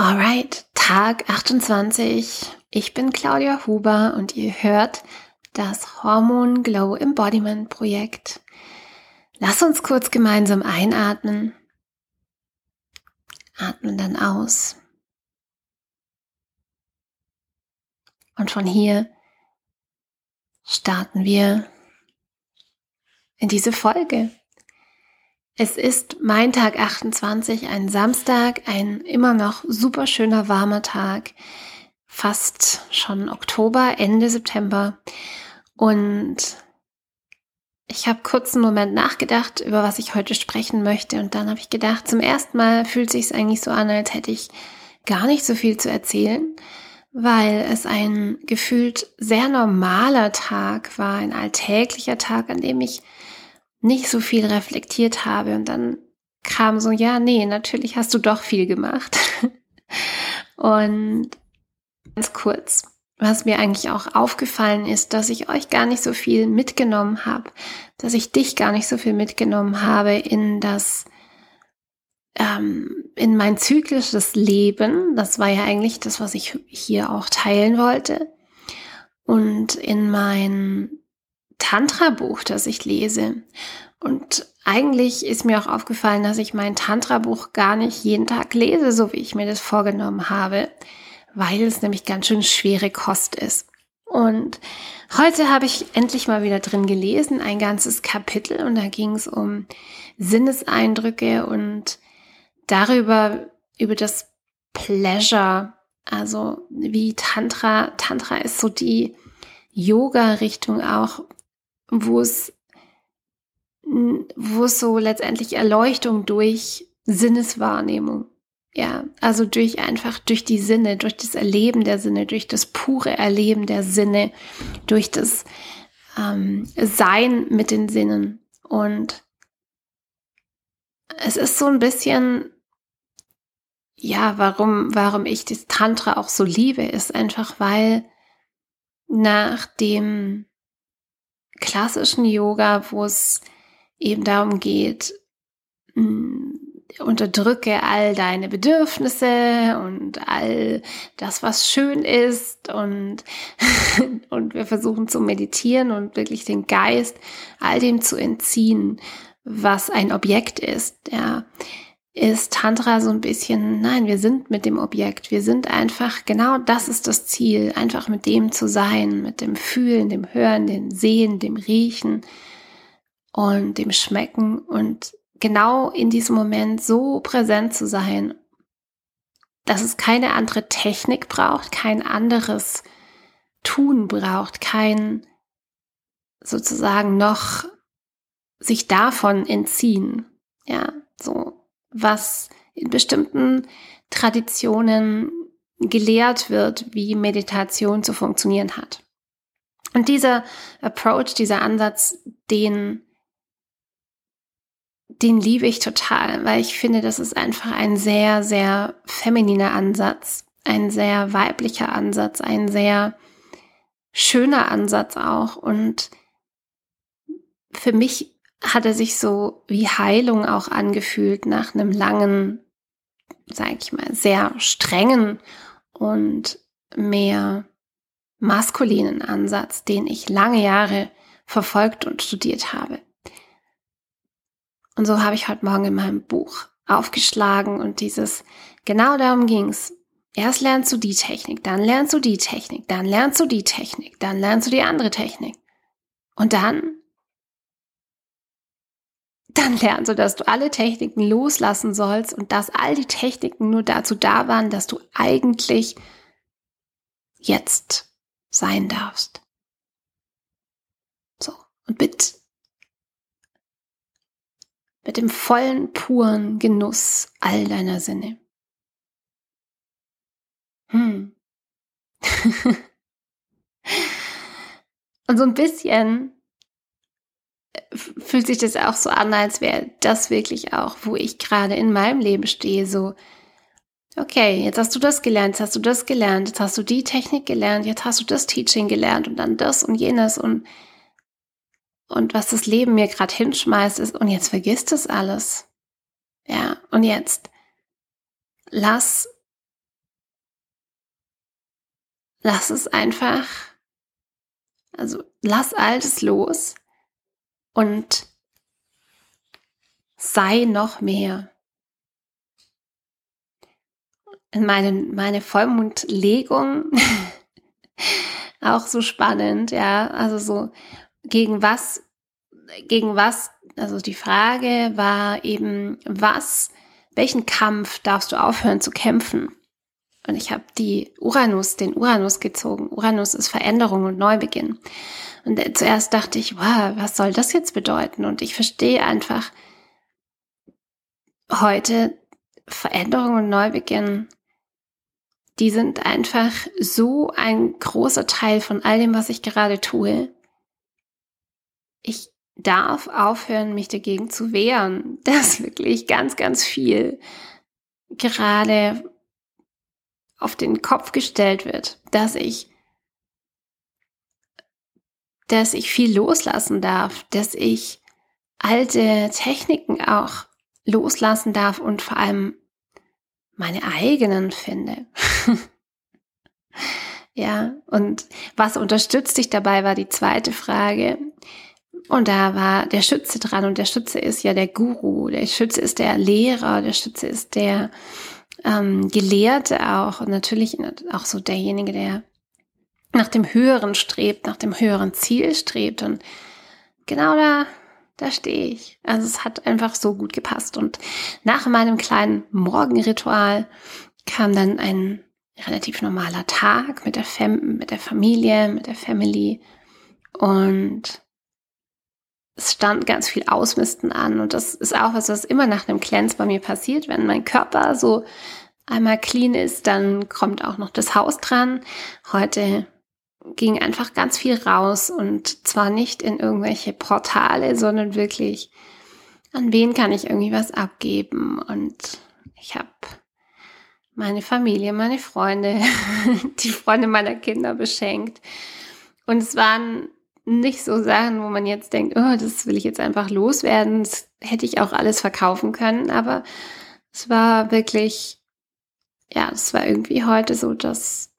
Alright, Tag 28. Ich bin Claudia Huber und ihr hört das Hormon Glow Embodiment Projekt. Lass uns kurz gemeinsam einatmen. Atmen dann aus. Und von hier starten wir in diese Folge. Es ist mein Tag 28, ein Samstag, ein immer noch super schöner warmer Tag, fast schon Oktober, Ende September. Und ich habe kurz einen Moment nachgedacht, über was ich heute sprechen möchte. Und dann habe ich gedacht, zum ersten Mal fühlt sich eigentlich so an, als hätte ich gar nicht so viel zu erzählen, weil es ein gefühlt sehr normaler Tag war, ein alltäglicher Tag, an dem ich nicht so viel reflektiert habe und dann kam so, ja, nee, natürlich hast du doch viel gemacht. und ganz kurz, was mir eigentlich auch aufgefallen ist, dass ich euch gar nicht so viel mitgenommen habe, dass ich dich gar nicht so viel mitgenommen habe in das, ähm, in mein zyklisches Leben. Das war ja eigentlich das, was ich hier auch teilen wollte. Und in mein Tantra-Buch, das ich lese. Und eigentlich ist mir auch aufgefallen, dass ich mein Tantra-Buch gar nicht jeden Tag lese, so wie ich mir das vorgenommen habe, weil es nämlich ganz schön schwere Kost ist. Und heute habe ich endlich mal wieder drin gelesen, ein ganzes Kapitel, und da ging es um Sinneseindrücke und darüber, über das Pleasure, also wie Tantra, Tantra ist so die Yoga-Richtung auch, wo es, wo es so letztendlich Erleuchtung durch Sinneswahrnehmung. Ja, also durch einfach durch die Sinne, durch das Erleben der Sinne, durch das pure Erleben der Sinne, durch das ähm, Sein mit den Sinnen. Und es ist so ein bisschen, ja, warum, warum ich das Tantra auch so liebe, ist einfach, weil nach dem klassischen Yoga, wo es eben darum geht, hm, unterdrücke all deine Bedürfnisse und all das, was schön ist und, und wir versuchen zu meditieren und wirklich den Geist all dem zu entziehen, was ein Objekt ist, ja ist Tantra so ein bisschen, nein, wir sind mit dem Objekt, wir sind einfach, genau das ist das Ziel, einfach mit dem zu sein, mit dem Fühlen, dem Hören, dem Sehen, dem Riechen und dem Schmecken. Und genau in diesem Moment so präsent zu sein, dass es keine andere Technik braucht, kein anderes Tun braucht, kein sozusagen noch sich davon entziehen. Ja, so was in bestimmten Traditionen gelehrt wird, wie Meditation zu funktionieren hat. Und dieser Approach, dieser Ansatz, den, den liebe ich total, weil ich finde, das ist einfach ein sehr, sehr femininer Ansatz, ein sehr weiblicher Ansatz, ein sehr schöner Ansatz auch. Und für mich hat er sich so wie Heilung auch angefühlt nach einem langen, sag ich mal, sehr strengen und mehr maskulinen Ansatz, den ich lange Jahre verfolgt und studiert habe. Und so habe ich heute Morgen in meinem Buch aufgeschlagen und dieses, genau darum ging's. Erst lernst du die Technik, dann lernst du die Technik, dann lernst du die Technik, dann lernst du die andere Technik. Und dann dann lernst du, dass du alle Techniken loslassen sollst und dass all die Techniken nur dazu da waren, dass du eigentlich jetzt sein darfst. So, und mit, mit dem vollen, puren Genuss all deiner Sinne. Hm. und so ein bisschen fühlt sich das auch so an, als wäre das wirklich auch, wo ich gerade in meinem Leben stehe, so, okay, jetzt hast du das gelernt, jetzt hast du das gelernt, jetzt hast du die Technik gelernt, jetzt hast du das Teaching gelernt und dann das und jenes und, und was das Leben mir gerade hinschmeißt ist, und jetzt vergisst es alles. Ja, und jetzt lass lass es einfach, also lass Altes los und sei noch mehr. Meine, meine Vollmondlegung, auch so spannend, ja, also so, gegen was, gegen was, also die Frage war eben, was, welchen Kampf darfst du aufhören zu kämpfen? Und ich habe die Uranus, den Uranus gezogen. Uranus ist Veränderung und Neubeginn. Und zuerst dachte ich, wow, was soll das jetzt bedeuten? Und ich verstehe einfach heute Veränderung und Neubeginn, die sind einfach so ein großer Teil von all dem, was ich gerade tue. Ich darf aufhören, mich dagegen zu wehren, dass wirklich ganz, ganz viel gerade auf den Kopf gestellt wird, dass ich, dass ich viel loslassen darf, dass ich alte Techniken auch loslassen darf und vor allem meine eigenen finde. ja, und was unterstützt dich dabei, war die zweite Frage. Und da war der Schütze dran und der Schütze ist ja der Guru, der Schütze ist der Lehrer, der Schütze ist der ähm, Gelehrte auch und natürlich auch so derjenige, der nach dem Höheren strebt, nach dem höheren Ziel strebt. Und genau da, da stehe ich. Also es hat einfach so gut gepasst. Und nach meinem kleinen Morgenritual kam dann ein relativ normaler Tag mit der, Fam mit der Familie, mit der Family. Und es stand ganz viel Ausmisten an und das ist auch was, was immer nach einem Cleanse bei mir passiert. Wenn mein Körper so einmal clean ist, dann kommt auch noch das Haus dran. Heute ging einfach ganz viel raus und zwar nicht in irgendwelche Portale, sondern wirklich, an wen kann ich irgendwie was abgeben und ich habe meine Familie, meine Freunde, die Freunde meiner Kinder beschenkt. Und es waren nicht so Sachen, wo man jetzt denkt, oh, das will ich jetzt einfach loswerden. Das hätte ich auch alles verkaufen können, aber es war wirklich, ja, es war irgendwie heute so, dass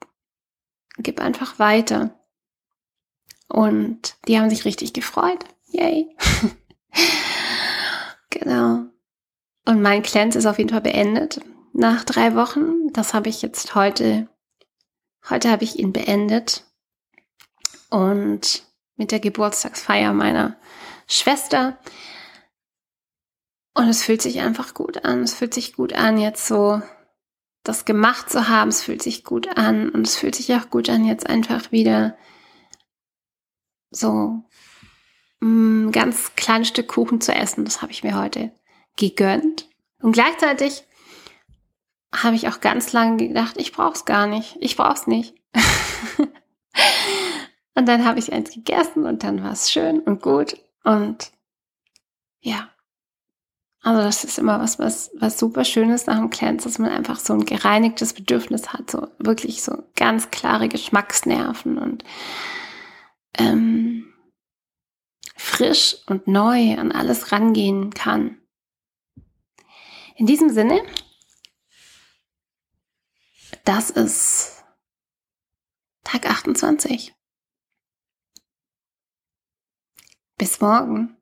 gib einfach weiter. Und die haben sich richtig gefreut. Yay. genau. Und mein Cleanse ist auf jeden Fall beendet nach drei Wochen. Das habe ich jetzt heute, heute habe ich ihn beendet. Und mit der Geburtstagsfeier meiner Schwester. Und es fühlt sich einfach gut an. Es fühlt sich gut an, jetzt so das gemacht zu haben. Es fühlt sich gut an. Und es fühlt sich auch gut an, jetzt einfach wieder so ein mm, ganz kleines Stück Kuchen zu essen. Das habe ich mir heute gegönnt. Und gleichzeitig habe ich auch ganz lange gedacht, ich brauche es gar nicht. Ich brauche es nicht. Und dann habe ich eins gegessen und dann war es schön und gut. Und ja, also das ist immer was, was, was super Schönes nach dem Cleanse, dass man einfach so ein gereinigtes Bedürfnis hat, so wirklich so ganz klare Geschmacksnerven und ähm, frisch und neu an alles rangehen kann. In diesem Sinne, das ist Tag 28. Bis morgen.